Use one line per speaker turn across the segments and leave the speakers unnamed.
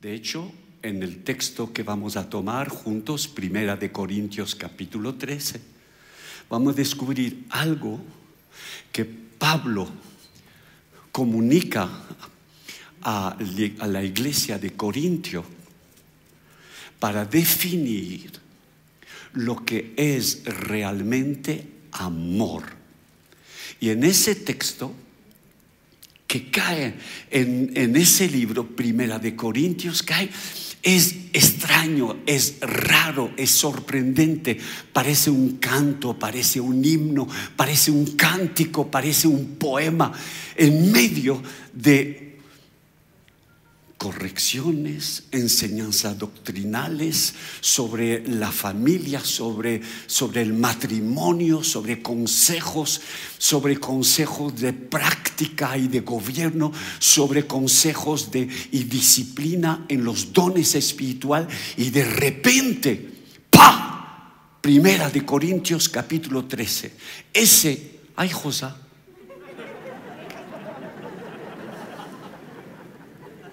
De hecho, en el texto que vamos a tomar juntos, Primera de Corintios capítulo 13, vamos a descubrir algo que Pablo comunica a, la iglesia de Corintio para definir lo que es realmente amor. Y en ese texto que cae en, ese libro, Primera de Corintios, cae es extraño, es raro, es sorprendente. Parece un canto, parece un himno, parece un cántico, parece un poema en medio de correcciones, enseñanzas doctrinales sobre la familia, sobre, sobre el matrimonio, sobre consejos, sobre consejos de práctica y de gobierno, sobre consejos de y disciplina en los dones espiritual y de repente, ¡pa! Primera de Corintios capítulo 13. Ese, ay José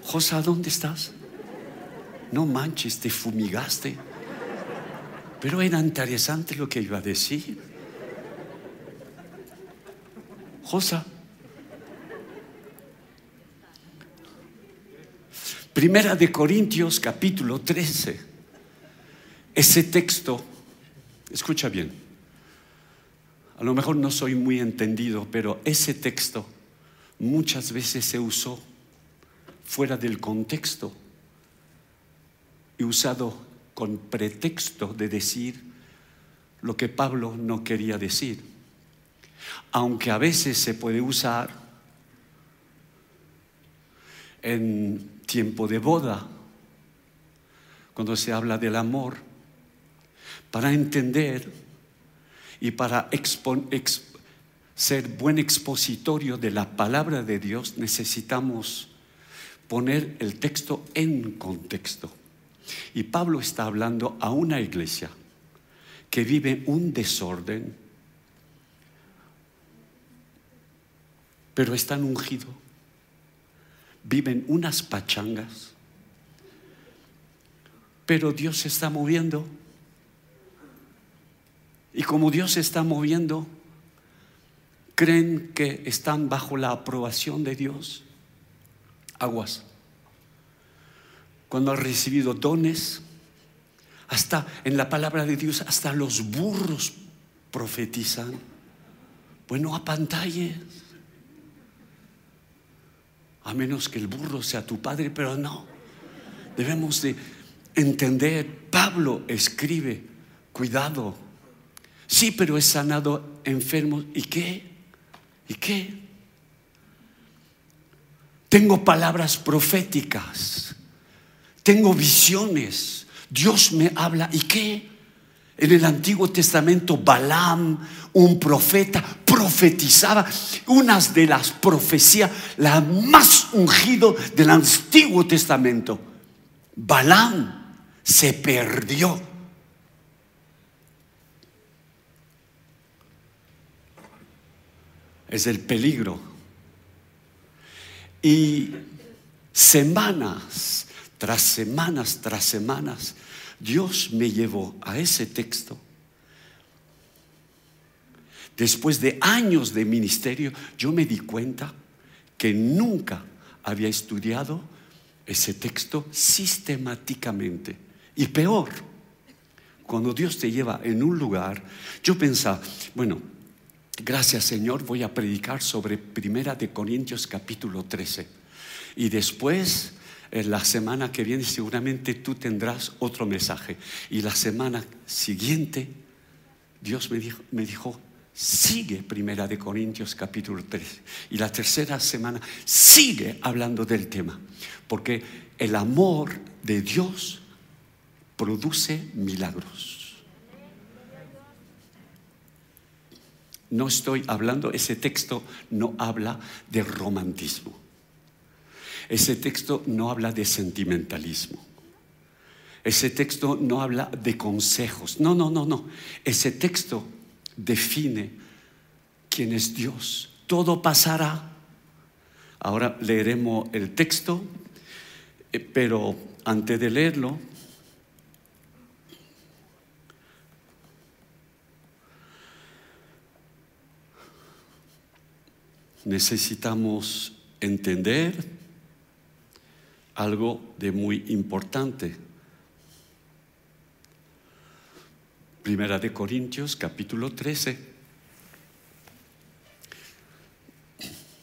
Josa, ¿dónde estás? No manches, te fumigaste. Pero era interesante lo que iba a decir. Josa. Primera de Corintios capítulo 13. Ese texto, escucha bien, a lo mejor no soy muy entendido, pero ese texto muchas veces se usó fuera del contexto y usado con pretexto de decir lo que Pablo no quería decir. Aunque a veces se puede usar en tiempo de boda, cuando se habla del amor, para entender y para ser buen expositorio de la palabra de Dios necesitamos poner el texto en contexto. Y Pablo está hablando a una iglesia que vive un desorden, pero están ungidos, viven unas pachangas, pero Dios se está moviendo. Y como Dios se está moviendo, creen que están bajo la aprobación de Dios aguas. Cuando has recibido dones, hasta en la palabra de Dios, hasta los burros profetizan. Bueno, a pantallas. A menos que el burro sea tu padre, pero no. Debemos de entender. Pablo escribe, cuidado. Sí, pero he sanado enfermos. ¿Y qué? ¿Y qué? Tengo palabras proféticas. Tengo visiones. Dios me habla. ¿Y qué? En el Antiguo Testamento, Balaam, un profeta, profetizaba unas de las profecías, la más ungido del Antiguo Testamento. Balaam se perdió. Es el peligro y semanas tras semanas tras semanas, Dios me llevó a ese texto. Después de años de ministerio, yo me di cuenta que nunca había estudiado ese texto sistemáticamente. Y peor, cuando Dios te lleva en un lugar, yo pensaba, bueno, Gracias Señor, voy a predicar sobre Primera de Corintios capítulo 13. Y después, en la semana que viene, seguramente tú tendrás otro mensaje. Y la semana siguiente, Dios me dijo, me dijo sigue Primera de Corintios capítulo 13. Y la tercera semana sigue hablando del tema. Porque el amor de Dios produce milagros. No estoy hablando, ese texto no habla de romantismo. Ese texto no habla de sentimentalismo. Ese texto no habla de consejos. No, no, no, no. Ese texto define quién es Dios. Todo pasará. Ahora leeremos el texto Eh, pero antes de leerlo, necesitamos entender algo de muy importante. Primera de Corintios, capítulo 13.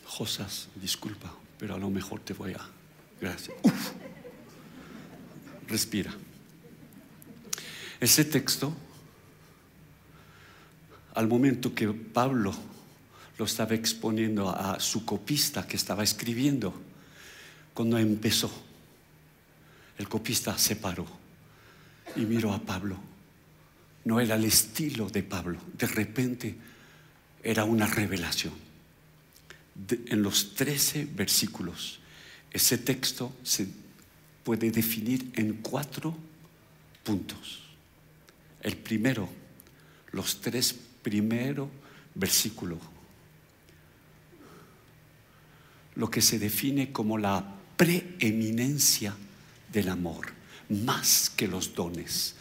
Josas, disculpa, pero a lo mejor te voy a... Gracias. Respira. Ese texto, al momento que Pablo lo estaba exponiendo a su copista que estaba escribiendo, cuando empezó, el copista se paró y miró a Pablo. No era el estilo de Pablo, de repente era una revelación. en los 13 versículos, ese texto se puede definir en cuatro puntos. El primero, los tres primeros versículos lo que se define como la preeminencia del amor, más que los dones,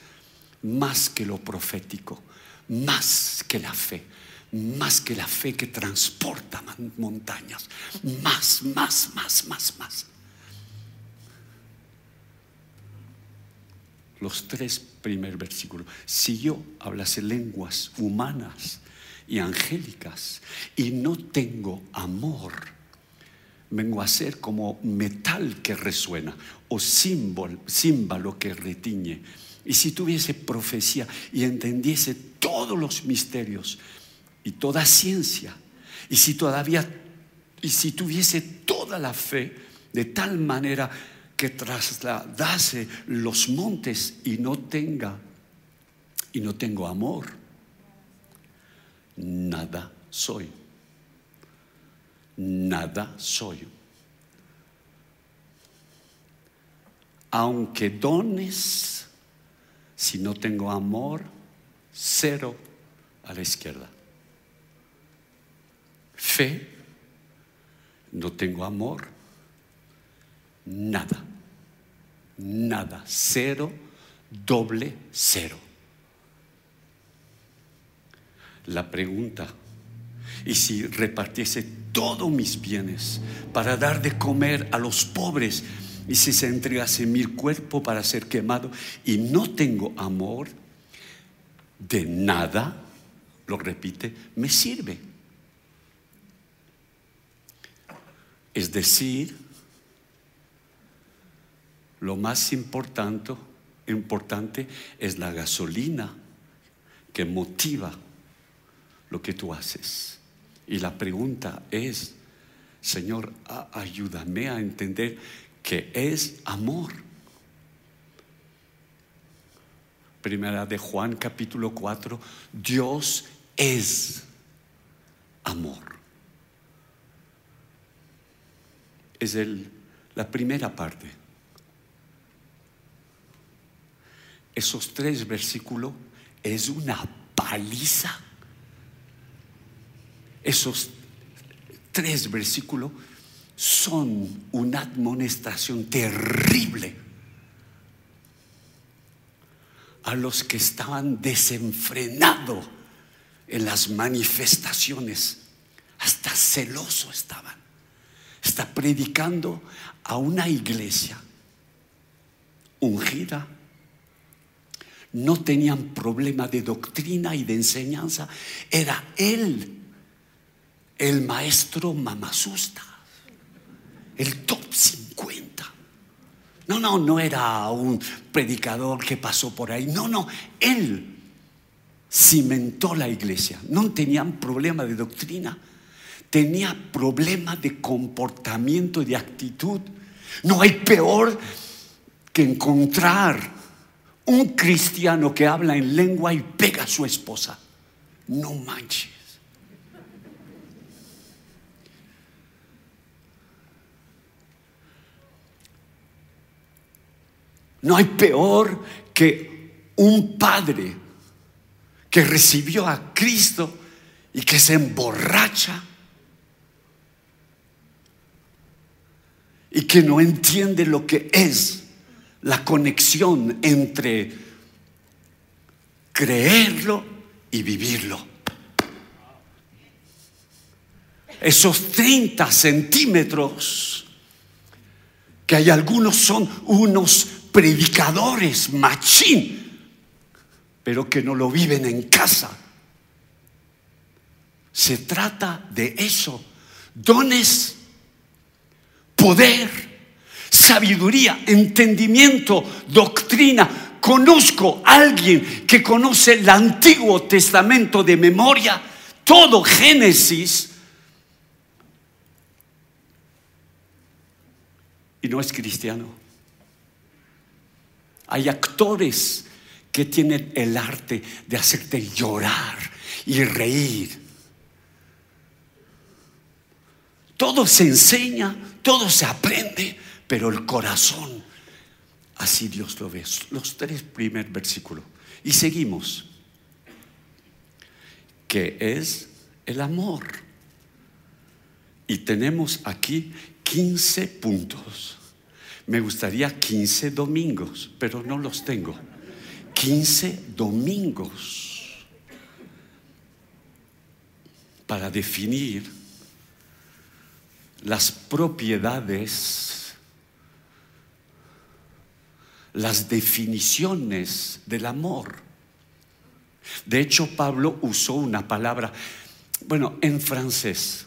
más que lo profético, más que la fe, más que la fe que transporta montañas, más, más, más, más, más. Los tres primeros versículos. Si yo hablase lenguas humanas y angélicas y no tengo amor, vengo a ser como metal que resuena o símbolo, címbalo que retiñe. Y si tuviese profecía y entendiese todos los misterios y toda ciencia, y si todavía, y si tuviese toda la fe de tal manera que trasladase los montes y no tenga, y no tengo amor, nada soy nada soy. Aunque dones, si no tengo amor, cero a la izquierda. Fe, no tengo amor, nada, nada, cero, doble cero. La pregunta y si repartiese todos mis bienes para dar de comer a los pobres, y si se entregase mi cuerpo para ser quemado, y no tengo amor, de nada, lo repite, me sirve. Es decir, lo más importante, importante es la gasolina que motiva lo que tú haces. Y la pregunta es, Señor, ayúdame a entender que es amor. Primera de Juan capítulo 4, Dios es amor. Es el, la primera parte. Esos tres versículos es una paliza esos tres versículos son una admonestación terrible a los que estaban desenfrenados en las manifestaciones, hasta celoso estaban. Está predicando a una iglesia ungida. No tenían problema de doctrina y de enseñanza. Era él el maestro Mamasusta, el top 50. No, no, no era un predicador que pasó por ahí. No, no, él cimentó la iglesia. No tenían problema de doctrina, tenía problema de comportamiento y de actitud. No hay peor que encontrar un cristiano que habla en lengua y pega a su esposa. No manches. No hay peor que un padre que recibió a Cristo y que se emborracha y que no entiende lo que es la conexión entre creerlo y vivirlo. Esos 30 centímetros, que hay algunos son unos predicadores machín, pero que no lo viven en casa. Se trata de eso, dones poder, sabiduría, entendimiento, doctrina. Conozco a alguien que conoce el Antiguo Testamento de memoria, todo Génesis, y no es cristiano. Hay actores que tienen el arte de hacerte llorar y reír. Todo se enseña, todo se aprende, pero el corazón, así Dios lo ve. Los tres primeros versículos. Y seguimos. Que es el amor. Y tenemos aquí 15 puntos. Me gustaría 15 domingos, pero no los tengo. 15 domingos para definir las propiedades, las definiciones del amor. De hecho, Pablo usó una palabra, bueno, en francés,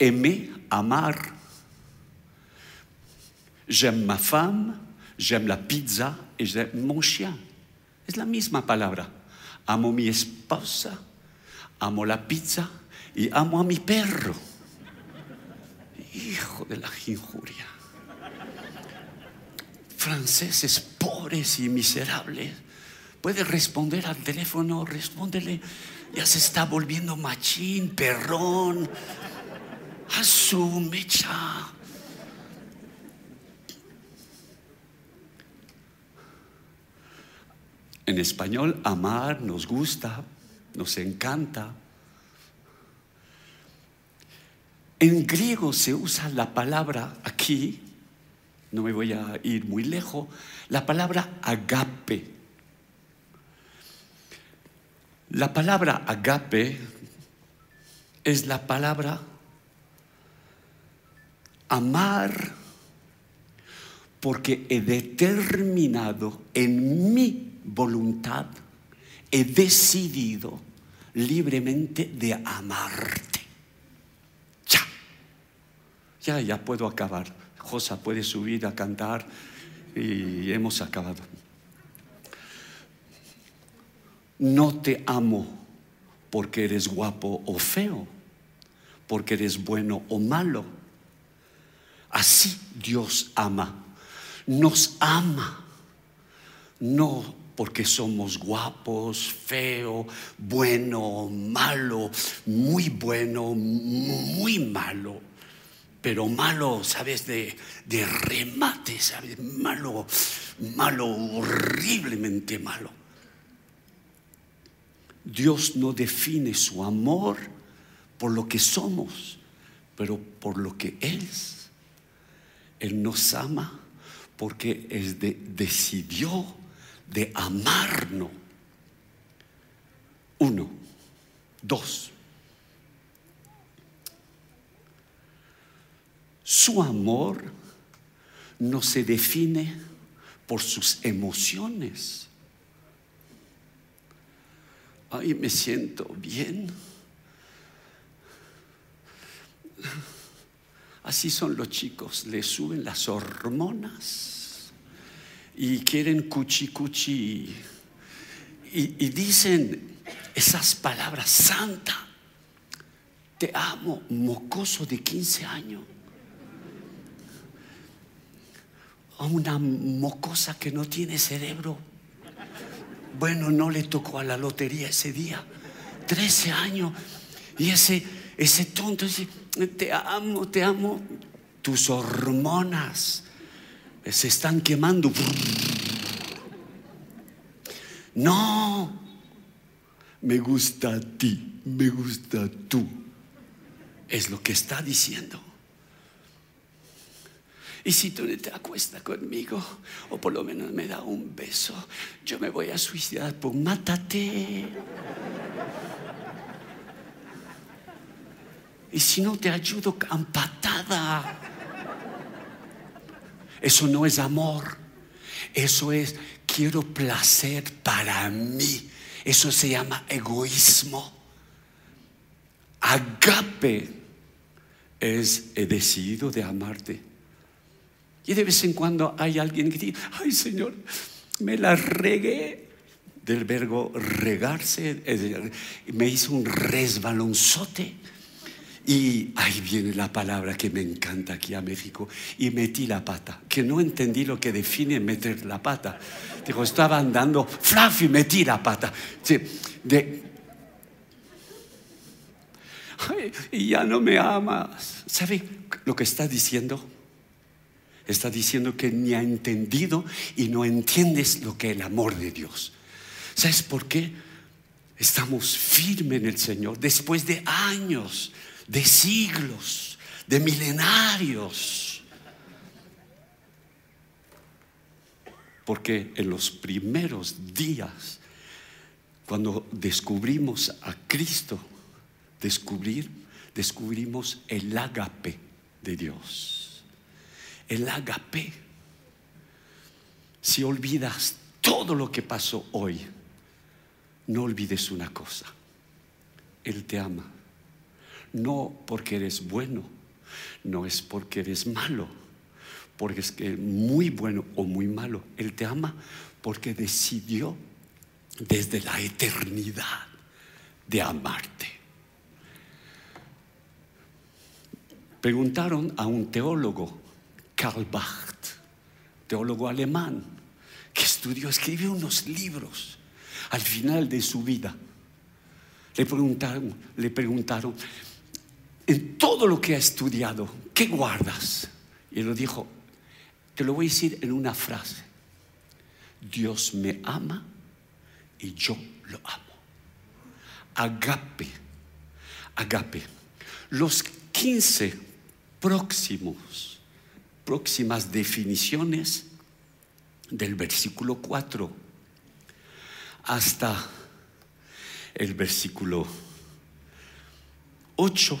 aimer, amar. J'aime ma femme, j'aime la pizza et j'aime mon chien. Es la misma palabra. Amo mi esposa, amo la pizza y amo a mi perro. Hijo de la injuria. Franceses pobres y miserables. Puede responder al teléfono, respóndele. Ya se está volviendo machín, perrón. Asume, cha. En español, amar nos gusta, nos encanta. En griego se usa la palabra aquí, no me voy a ir muy lejos, la palabra agape. La palabra agape es la palabra amar porque he determinado en mi voluntad, he decidido libremente de amarte. Ya, ya puedo acabar. Josa puede subir a cantar y hemos acabado. No te amo porque eres guapo o feo, porque eres bueno o malo. Así Dios ama. Nos ama. No porque somos guapos, feo, bueno, malo, muy bueno, muy malo pero malo, ¿sabes? De, de remate, ¿sabes? Malo, malo, horriblemente malo. Dios no define su amor por lo que somos, pero por lo que es. Él nos ama porque Él decidió de amarnos. Uno, dos. Su amor no se define por sus emociones. Ay, me siento bien. Así son los chicos, le suben las hormonas y quieren cuchi cuchi y, dicen esas palabras, santa, te amo, mocoso de 15 años. a una mocosa que no tiene cerebro. Bueno, no le tocó a la lotería ese día. 13 años. Y ese, ese tonto dice, te amo, te amo. Tus hormonas se están quemando. No, me gusta a ti, me gusta tú. Es lo que está diciendo. Y si tú te acuestas conmigo, o por lo menos me da un beso, yo me voy a suicidar, pues mátate. Y si no te ayudo, patada. Eso no es amor. Eso es, quiero placer para mí. Eso se llama egoísmo. Agape es, he decidido de amarte. Y de vez en cuando hay alguien que dice, ay Señor, me la regué del verbo regarse, me hizo un resbalonzote. Y ahí viene la palabra que me encanta aquí a México. Y metí la pata, que no entendí lo que define meter la pata. Digo, estaba andando, flaf, y metí la pata. De, y ya no me amas. ¿Sabe lo que está diciendo? Está diciendo que ni ha entendido y no entiendes lo que es el amor de Dios. ¿Sabes por qué? Estamos firmes en el Señor después de años, de siglos, de milenarios. Porque en los primeros días, cuando descubrimos a Cristo, descubrir, descubrimos el ágape de Dios. El ágape. Si olvidas todo lo que pasó hoy, no olvides una cosa. Él te ama. No porque eres bueno, no es porque eres malo, porque es que muy bueno o muy malo. Él te ama porque decidió desde la eternidad de amarte. Preguntaron a un teólogo, Karl Barth, teólogo alemán, que estudió, escribió unos libros al final de su vida. Le preguntaron, le preguntaron, todo lo que ha estudiado, ¿qué guardas? Y él lo dijo, te lo voy a decir en una frase. Dios me ama y yo lo amo. Agape, agape. Los 15 próximos, próximas definiciones del versículo 4 hasta el versículo 8.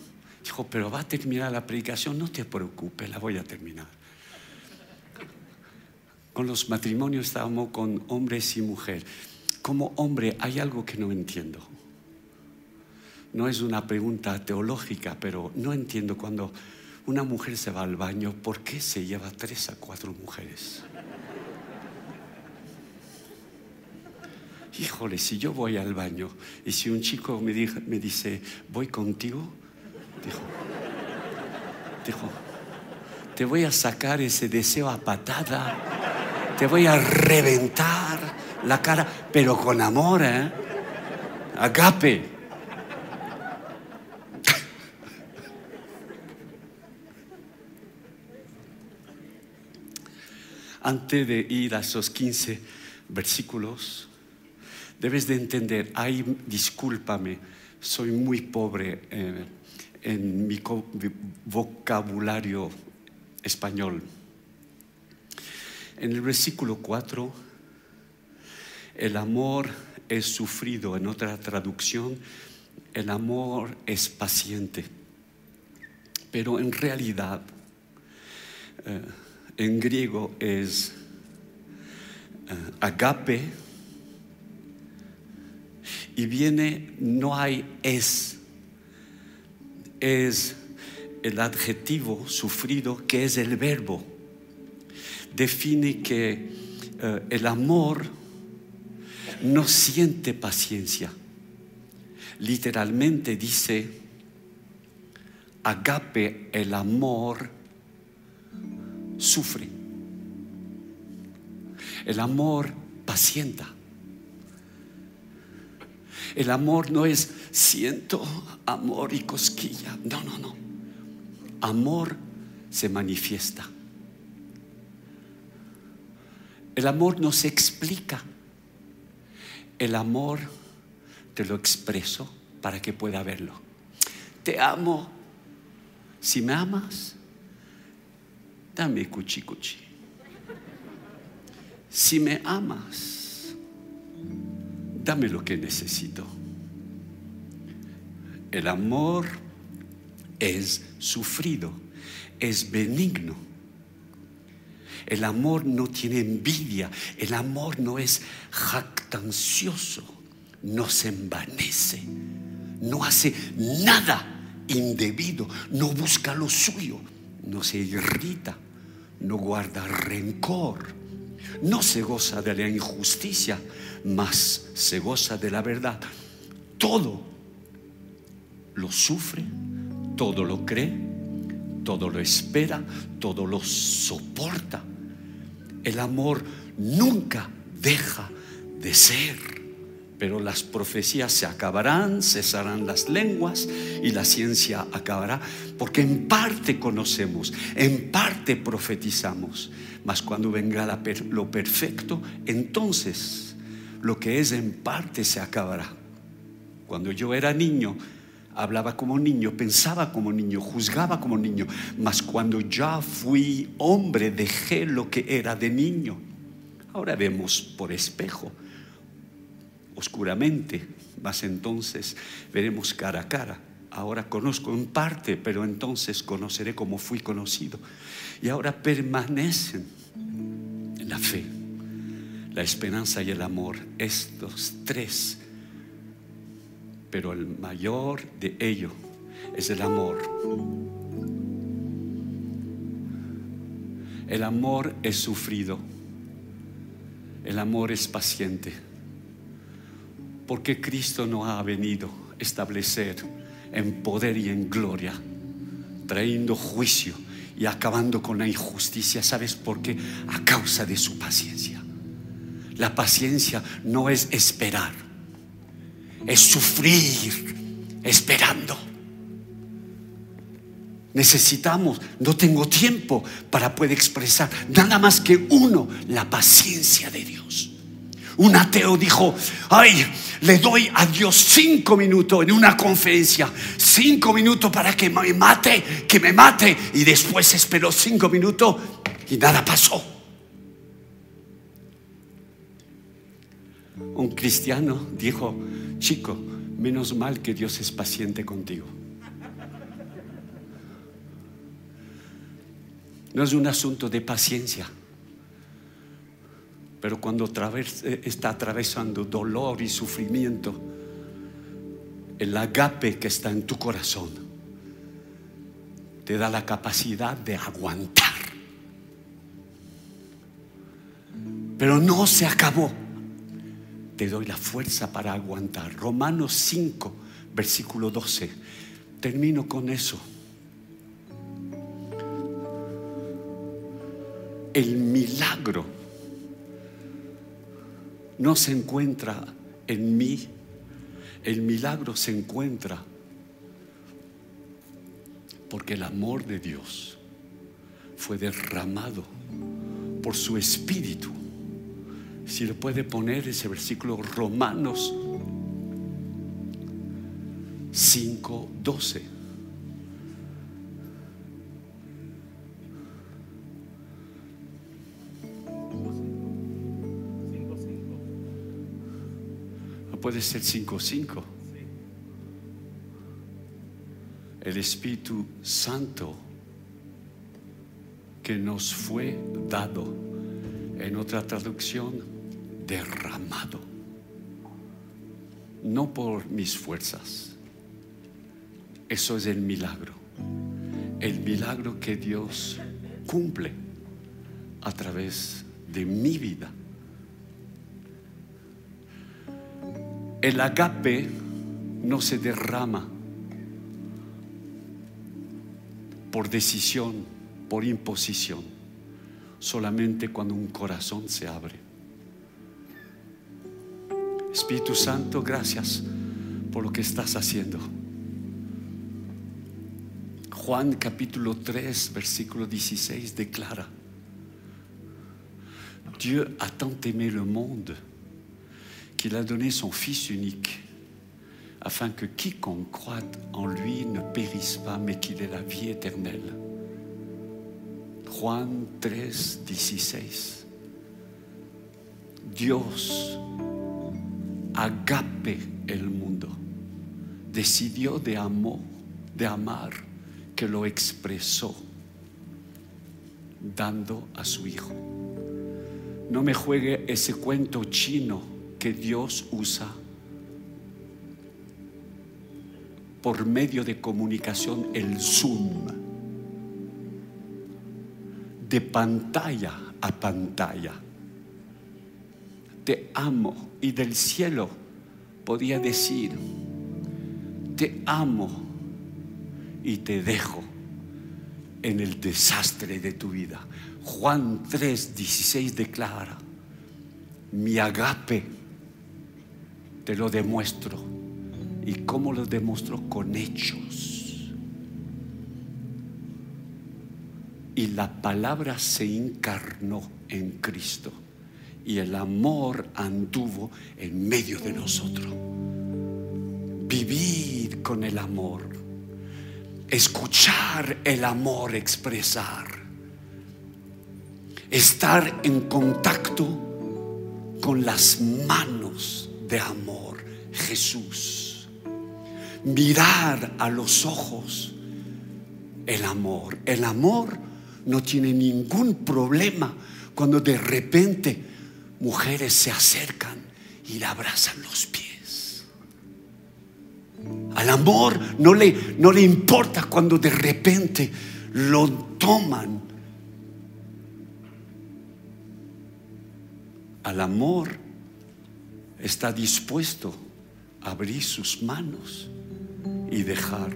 dijo, pero va a terminar la predicación, no te preocupes, la voy a terminar. Con los matrimonios estábamos con hombres y mujeres. Como hombre hay algo que no entiendo. No es una pregunta teológica, pero no entiendo cuando una mujer se va al baño, ¿por qué se lleva tres a cuatro mujeres? híjole, si yo voy al baño y si un chico me, dice, voy contigo, dijo, dijo, te voy a sacar ese deseo a patada, te voy a reventar la cara, pero con amor, ¿eh? Agape. Antes de ir a esos 15 versículos, debes de entender, ay, discúlpame, soy muy pobre eh, en mi vocabulario español. En el versículo 4, el amor es sufrido, en otra traducción, el amor es paciente. Pero en realidad, eh, en griego es eh, agape, y viene, no hay es, es el adjetivo sufrido que es el verbo. Define que eh, el amor no siente paciencia. Literalmente dice agape, el amor, sufre. El amor pacienta. El amor no es siento amor y cosquilla. No, no, no. Amor se manifiesta. El amor no se explica. El amor te lo expreso para que pueda verlo. Te amo. Si me amas, dame cuchi cuchi. Si me amas, dame lo que necesito. El amor es sufrido, es benigno. El amor no tiene envidia, el amor no es jactancioso, no se envanece, no hace nada indebido, no busca lo suyo, no se irrita, no guarda rencor, no se goza de la injusticia, mas se goza de la verdad. Todo lo sufre, todo lo cree, todo lo espera, todo lo soporta. El amor nunca deja de ser. Pero las profecías se acabarán, cesarán las lenguas y la ciencia acabará, porque en parte conocemos, en parte profetizamos, mas cuando venga lo perfecto, entonces lo que es en parte se acabará. Cuando yo era niño, hablaba como niño, pensaba como niño, juzgaba como niño, mas cuando ya fui hombre dejé lo que era de niño. Ahora vemos por espejo oscuramente, mas entonces veremos cara a cara. Ahora conozco en parte, pero entonces conoceré como fui conocido. Y ahora permanecen la fe, la esperanza y el amor, estos tres. Pero el mayor de ellos es el amor. El amor es sufrido. El amor es paciente porque Cristo no ha venido a establecer en poder y en gloria, trayendo juicio y acabando con la injusticia. ¿Sabes por qué? A causa de su paciencia. La paciencia no es esperar, es sufrir esperando. Necesitamos, no tengo tiempo para poder expresar nada más que uno, la paciencia de Dios. Un ateo dijo, ay, le doy a Dios cinco minutos en una conferencia, cinco minutos para que me mate, que me mate. Y después esperó cinco minutos y nada pasó. Un cristiano dijo, chico, menos mal que Dios es paciente contigo. No es un asunto de paciencia. Pero cuando eh, está atravesando dolor y sufrimiento, el agape que está en tu corazón te da la capacidad de aguantar. Pero no se acabó. Te doy la fuerza para aguantar. Romanos 5, versículo 12. Termino con eso. El milagro no se encuentra en mí, el milagro se encuentra porque el amor de Dios fue derramado por su espíritu. Si le puede poner ese versículo Romanos 5:12. Puede ser 5-5. El Espíritu Santo que nos fue dado, en otra traducción, derramado. No por mis fuerzas. Eso es el milagro. El milagro que Dios cumple a través de mi vida El agape no se derrama por decisión, por imposición, solamente cuando un corazón se abre. Espíritu Santo, gracias por lo que estás haciendo. Juan capítulo 3, versículo 16 declara, Dieu a tant aimé le monde qu'il a donné son Fils unique, afin que quiconque croit en lui ne périsse pas, mais qu'il ait la vie éternelle. Juan 3, 16. Dios agape el mundo, decidió de amor, de amar, que lo expresó dando a su Hijo. No me juegue ese cuento chino que Dios usa por medio de comunicación, el Zoom, de pantalla a pantalla. Te amo y del cielo podía decir, te amo y te dejo en el desastre de tu vida. Juan 3, 16 declara, mi agape te lo demuestro. ¿Y cómo lo demuestro? Con hechos. Y la palabra se encarnó en Cristo. Y el amor anduvo en medio de nosotros. Vivir con el amor. Escuchar el amor expresar. Estar en contacto con las manos de amor. Jesús. Mirar a los ojos el amor. El amor no tiene ningún problema cuando de repente mujeres se acercan y le abrazan los pies. Al amor no le, no le importa cuando de repente lo toman. Al amor está dispuesto a abrir sus manos y dejarse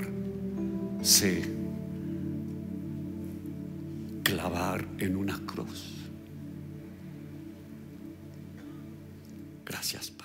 clavar en una cruz. Gracias, Padre.